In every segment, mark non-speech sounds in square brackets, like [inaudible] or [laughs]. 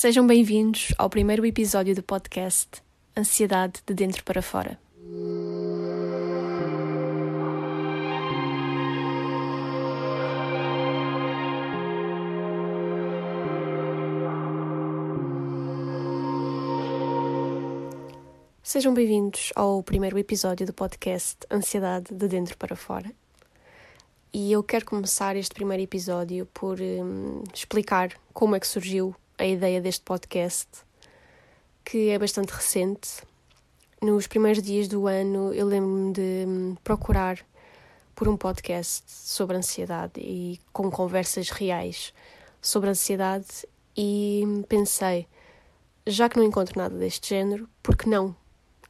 Sejam bem-vindos ao primeiro episódio do podcast Ansiedade de Dentro para Fora. Sejam bem-vindos ao primeiro episódio do podcast Ansiedade de Dentro para Fora. E eu quero começar este primeiro episódio por hum, explicar como é que surgiu a ideia deste podcast, que é bastante recente. Nos primeiros dias do ano, eu lembro-me de hum, procurar por um podcast sobre ansiedade e com conversas reais sobre ansiedade e pensei, já que não encontro nada deste género, por que não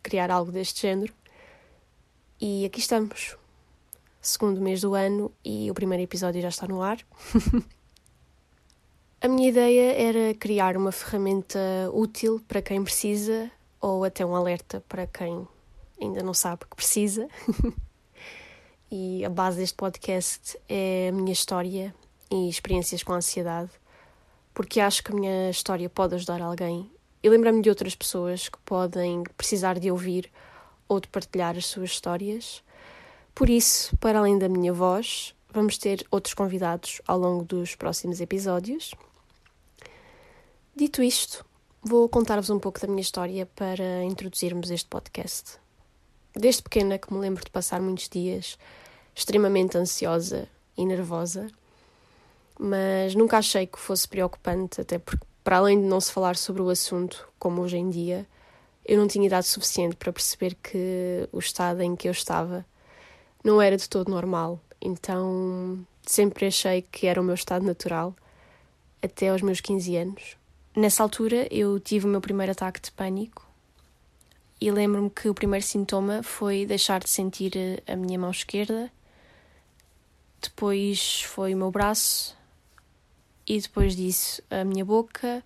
criar algo deste género. E aqui estamos, segundo mês do ano, e o primeiro episódio já está no ar. [laughs] A minha ideia era criar uma ferramenta útil para quem precisa, ou até um alerta para quem ainda não sabe que precisa. [laughs] e a base deste podcast é a minha história e experiências com ansiedade, porque acho que a minha história pode ajudar alguém e lembro-me de outras pessoas que podem precisar de ouvir ou de partilhar as suas histórias. Por isso, para além da minha voz, vamos ter outros convidados ao longo dos próximos episódios. Dito isto, vou contar-vos um pouco da minha história para introduzirmos este podcast. Desde pequena que me lembro de passar muitos dias extremamente ansiosa e nervosa, mas nunca achei que fosse preocupante, até porque para além de não se falar sobre o assunto, como hoje em dia, eu não tinha idade suficiente para perceber que o estado em que eu estava não era de todo normal. Então sempre achei que era o meu estado natural, até aos meus 15 anos. Nessa altura eu tive o meu primeiro ataque de pânico e lembro-me que o primeiro sintoma foi deixar de sentir a minha mão esquerda, depois foi o meu braço, e depois disso a minha boca,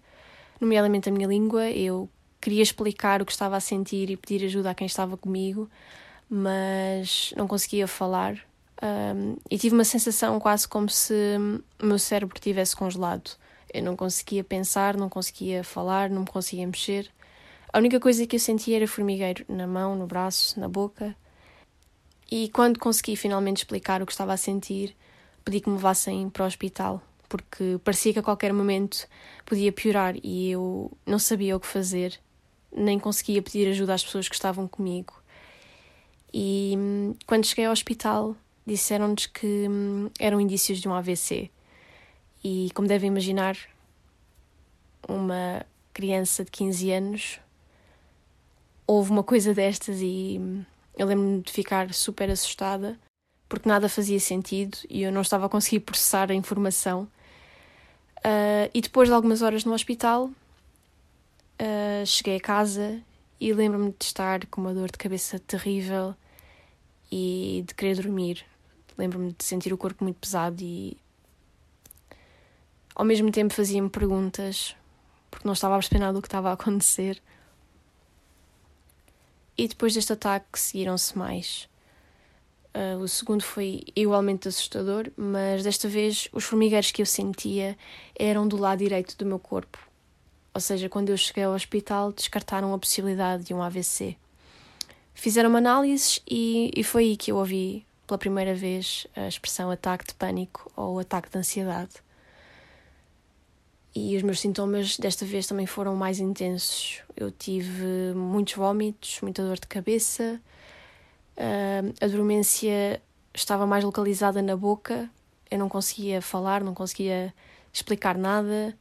nomeadamente a minha língua. Eu queria explicar o que estava a sentir e pedir ajuda a quem estava comigo, mas não conseguia falar. Um, e tive uma sensação quase como se o meu cérebro tivesse congelado. Eu não conseguia pensar, não conseguia falar, não me conseguia mexer. A única coisa que eu sentia era formigueiro na mão, no braço, na boca. E quando consegui finalmente explicar o que estava a sentir, pedi que me levassem para o hospital porque parecia que a qualquer momento podia piorar e eu não sabia o que fazer, nem conseguia pedir ajuda às pessoas que estavam comigo. E hum, quando cheguei ao hospital, disseram-nos que hum, eram indícios de um AVC. E como devem imaginar, uma criança de 15 anos houve uma coisa destas e eu lembro-me de ficar super assustada porque nada fazia sentido e eu não estava a conseguir processar a informação Uh, e depois de algumas horas no hospital, uh, cheguei a casa e lembro-me de estar com uma dor de cabeça terrível e de querer dormir. Lembro-me de sentir o corpo muito pesado e ao mesmo tempo fazia-me perguntas porque não estava a perceber nada do que estava a acontecer. E depois deste ataque seguiram-se mais. Uh, o segundo foi igualmente assustador, mas desta vez os formigueiros que eu sentia eram do lado direito do meu corpo. Ou seja, quando eu cheguei ao hospital, descartaram a possibilidade de um AVC. Fizeram análises e, e foi aí que eu ouvi pela primeira vez a expressão ataque de pânico ou ataque de ansiedade. E os meus sintomas desta vez também foram mais intensos. Eu tive muitos vômitos, muita dor de cabeça, a dormência estava mais localizada na boca, eu não conseguia falar, não conseguia explicar nada,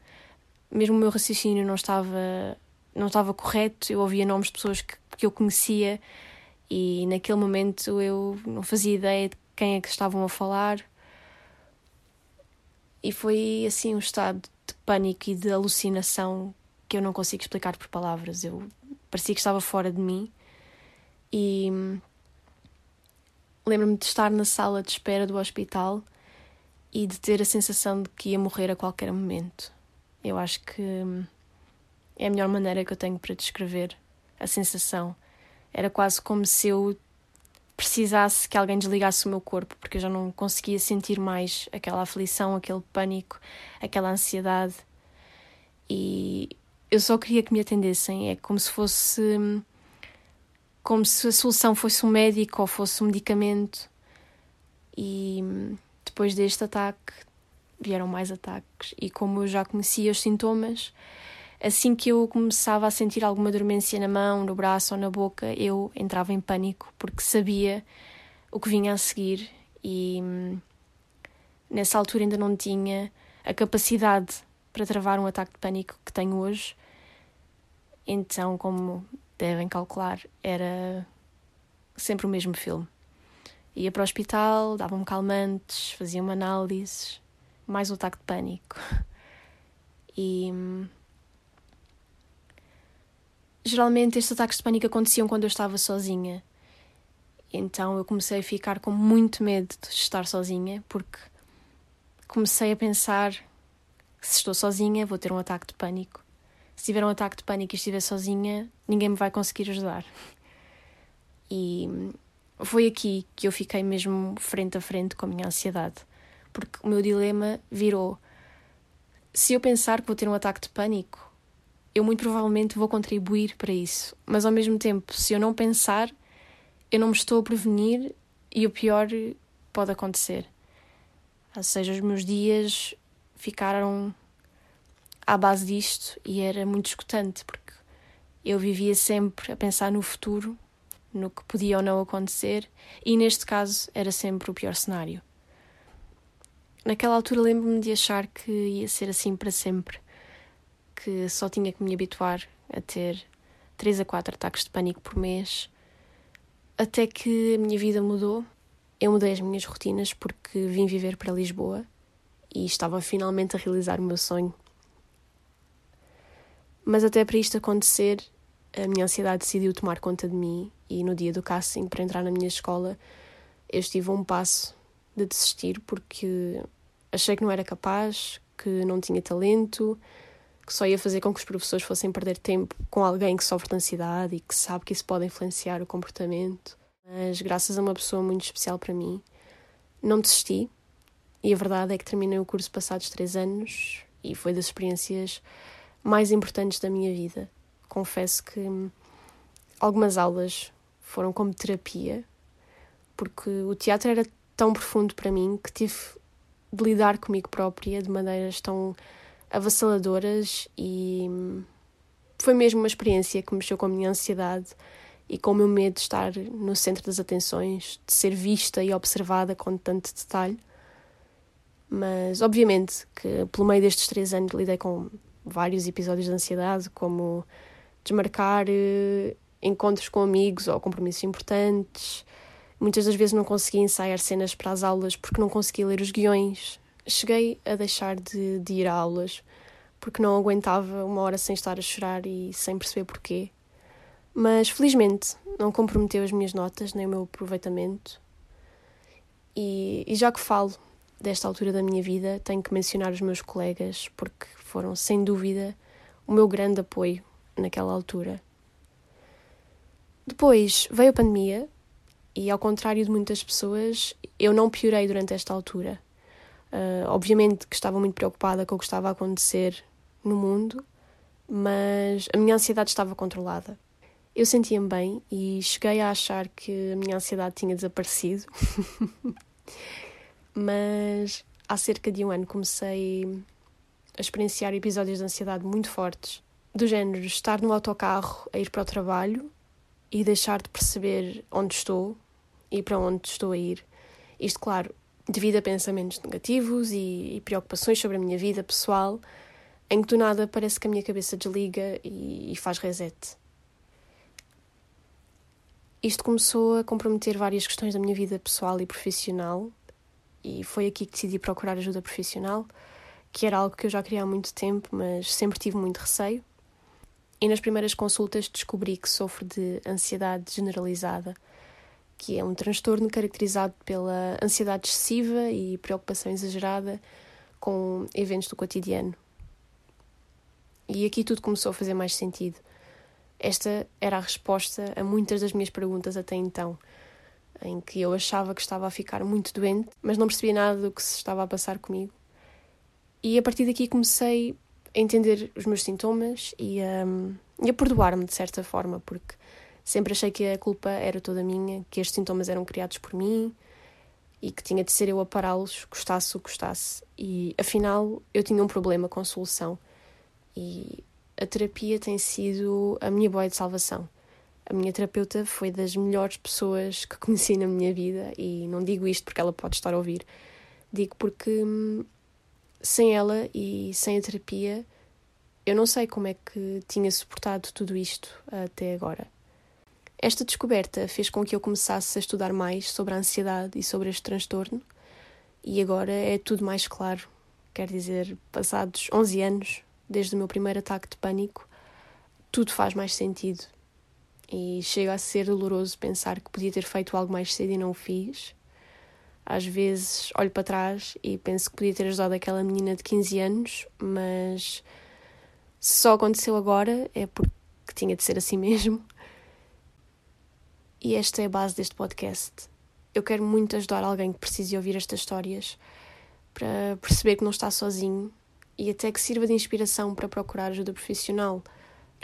mesmo o meu raciocínio não estava, não estava correto, eu ouvia nomes de pessoas que, que eu conhecia e naquele momento eu não fazia ideia de quem é que estavam a falar. E foi assim um estado de pânico e de alucinação que eu não consigo explicar por palavras. Eu parecia que estava fora de mim e Lembro-me de estar na sala de espera do hospital e de ter a sensação de que ia morrer a qualquer momento. Eu acho que é a melhor maneira que eu tenho para descrever a sensação. Era quase como se eu precisasse que alguém desligasse o meu corpo, porque eu já não conseguia sentir mais aquela aflição, aquele pânico, aquela ansiedade. E eu só queria que me atendessem. É como se fosse. como se a solução fosse um médico ou fosse um medicamento. E depois deste ataque vieram mais ataques. E como eu já conhecia os sintomas, assim que eu começava a sentir alguma dormência na mão, no braço ou na boca, eu entrava em pânico porque sabia o que vinha a seguir e hum, nessa altura ainda não tinha a capacidade para travar um ataque de pânico que tenho hoje. Então, como devem calcular, era sempre o mesmo filme. Ia para o hospital, dava-me calmantes, fazia-me análises, mais um ataque de pânico. [laughs] E hum, geralmente estes ataques de pânico aconteciam quando eu estava sozinha. Então eu comecei a ficar com muito medo de estar sozinha, porque comecei a pensar: se estou sozinha, vou ter um ataque de pânico. Se tiver um ataque de pânico e estiver sozinha, ninguém me vai conseguir ajudar. E foi aqui que eu fiquei mesmo frente a frente com a minha ansiedade, porque o meu dilema virou: se eu pensar que vou ter um ataque de pânico, eu muito provavelmente vou contribuir para isso. Mas ao mesmo tempo, se eu não pensar, eu não me estou a prevenir e o pior pode acontecer. Ou seja, os meus dias ficaram à base disto e era muito escutante porque eu vivia sempre a pensar no futuro, no que podia ou não acontecer, e neste caso era sempre o pior cenário. Naquela altura lembro-me de achar que ia ser assim para sempre que só tinha que me habituar a ter 3 a 4 ataques de pânico por mês, até que a minha vida mudou. Eu mudei as minhas rotinas porque vim viver para Lisboa e estava finalmente a realizar o meu sonho. Mas até para isto acontecer, a minha ansiedade decidiu tomar conta de mim e no dia do casting para entrar na minha escola, eu estive a um passo de desistir porque achei que não era capaz, que não tinha talento, que só ia fazer com que os professores fossem perder tempo com alguém que sofre de ansiedade e que sabe que isso pode influenciar o comportamento. Mas graças a uma pessoa muito especial para mim, não desisti. E a verdade é que terminei o curso passados três anos e foi das experiências mais importantes da minha vida. Confesso que algumas aulas foram como terapia, porque o teatro era tão profundo para mim que tive de lidar comigo própria de maneiras tão avassaladoras e foi mesmo uma experiência que mexeu com a minha ansiedade e com o meu medo de estar no centro das atenções, de ser vista e observada com tanto detalhe. Mas, obviamente, que pelo meio destes três anos lidei com vários episódios de ansiedade, como desmarcar eh, encontros com amigos ou compromissos importantes. Muitas das vezes não conseguia ensaiar cenas para as aulas porque não conseguia ler os guiões, cheguei a deixar de, de ir a aulas porque não aguentava uma hora sem estar a chorar e sem perceber porquê. Mas felizmente não comprometeu as minhas notas nem o meu aproveitamento. E, e já que falo desta altura da minha vida, tenho que mencionar os meus colegas porque foram sem dúvida o meu grande apoio naquela altura. Depois veio a pandemia e, ao contrário de muitas pessoas, eu não piorei durante esta altura. Uh, obviamente que estava muito preocupada com o que estava a acontecer no mundo, mas a minha ansiedade estava controlada. Eu sentia-me bem e cheguei a achar que a minha ansiedade tinha desaparecido. [laughs] mas há cerca de um ano comecei a experienciar episódios de ansiedade muito fortes, do género estar no autocarro a ir para o trabalho e deixar de perceber onde estou e para onde estou a ir. Isto, claro, devido a pensamentos negativos e, e, preocupações sobre a minha vida pessoal, em que do nada parece que a minha cabeça desliga e, e faz reset. Isto começou a comprometer várias questões da minha vida pessoal e profissional, e foi aqui que decidi procurar ajuda profissional, que era algo que eu já queria há muito tempo, mas sempre tive muito receio. E nas primeiras consultas descobri que sofro de ansiedade generalizada que é um transtorno caracterizado pela ansiedade excessiva e preocupação exagerada com eventos do cotidiano. E aqui tudo começou a fazer mais sentido. Esta era a resposta a muitas das minhas perguntas até então, em que eu achava que estava a ficar muito doente, mas não percebia nada do que se estava a passar comigo. E a partir daqui comecei a entender os meus sintomas e e a perdoar-me de certa forma, porque sempre achei que a culpa era toda minha, que estes sintomas eram criados por mim e que tinha de ser eu a pará-los, custasse o que custasse. E afinal eu tinha um problema com solução e a terapia tem sido a minha boia de salvação. A minha terapeuta foi das melhores pessoas que conheci na minha vida e não digo isto porque ela pode estar a ouvir, digo porque hum, sem ela e sem a terapia eu não sei como é que tinha suportado tudo isto até agora. Esta descoberta fez com que eu começasse a estudar mais sobre a ansiedade e sobre este transtorno, e agora é tudo mais claro. Quer dizer, passados 11 anos, desde o meu primeiro ataque de pânico, tudo faz mais sentido. E chega a ser doloroso pensar que podia ter feito algo mais cedo e não o fiz. Às vezes olho para trás e penso que podia ter ajudado aquela menina de 15 anos, mas se só aconteceu agora é porque tinha de ser assim [laughs] mesmo. E esta é a base deste podcast. Eu quero muito ajudar alguém que precise ouvir estas histórias para perceber que não está sozinho e até que sirva de inspiração para procurar ajuda profissional.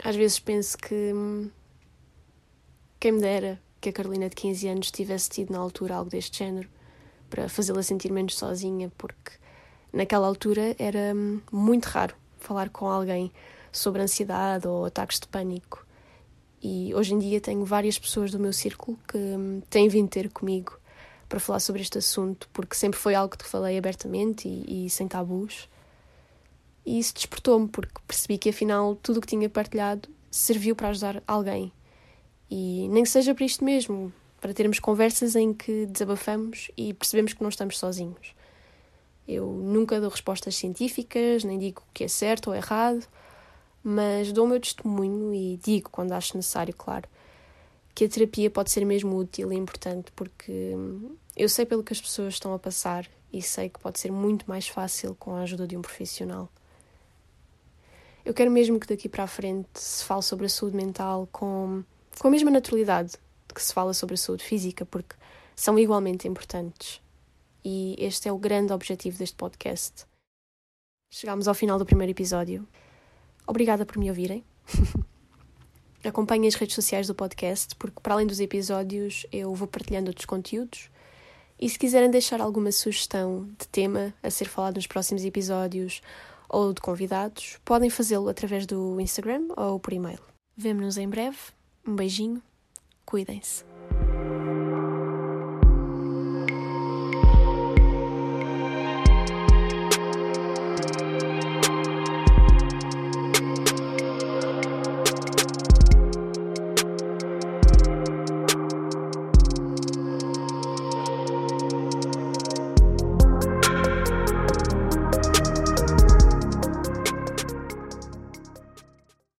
Às vezes penso que. Hum, quem me dera que a Carolina de 15 anos tivesse tido na altura algo deste género para fazê-la sentir menos sozinha, porque naquela altura era hum, muito raro falar com alguém sobre ansiedade ou ataques de pânico. E hoje em dia tenho várias pessoas do meu círculo que hum, têm vindo ter comigo para falar sobre este assunto, porque sempre foi algo que falei abertamente e, e sem tabus. E isso despertou-me, porque percebi que afinal tudo o que tinha partilhado serviu para ajudar alguém. E nem que seja para isto mesmo, para termos conversas em que desabafamos e percebemos que não estamos sozinhos. Eu nunca dou respostas científicas, nem digo o que é certo ou errado, mas dou o meu testemunho e digo, quando acho necessário, claro, que a terapia pode ser mesmo útil e importante, porque eu sei pelo que as pessoas estão a passar e sei que pode ser muito mais fácil com a ajuda de um profissional. Eu quero mesmo que daqui para a frente se fale sobre a saúde mental com, com a mesma naturalidade que se fala sobre a saúde física, porque são igualmente importantes. E este é o grande objetivo deste podcast. Chegámos ao final do primeiro episódio. Obrigada por me ouvirem. [laughs] Acompanhem as redes sociais do podcast, porque para além dos episódios eu vou partilhando outros conteúdos. E se quiserem deixar alguma sugestão de tema a ser falado nos próximos episódios ou de convidados, podem fazê-lo através do Instagram ou por e-mail. Vemo-nos em breve. Um beijinho. Cuidem-se.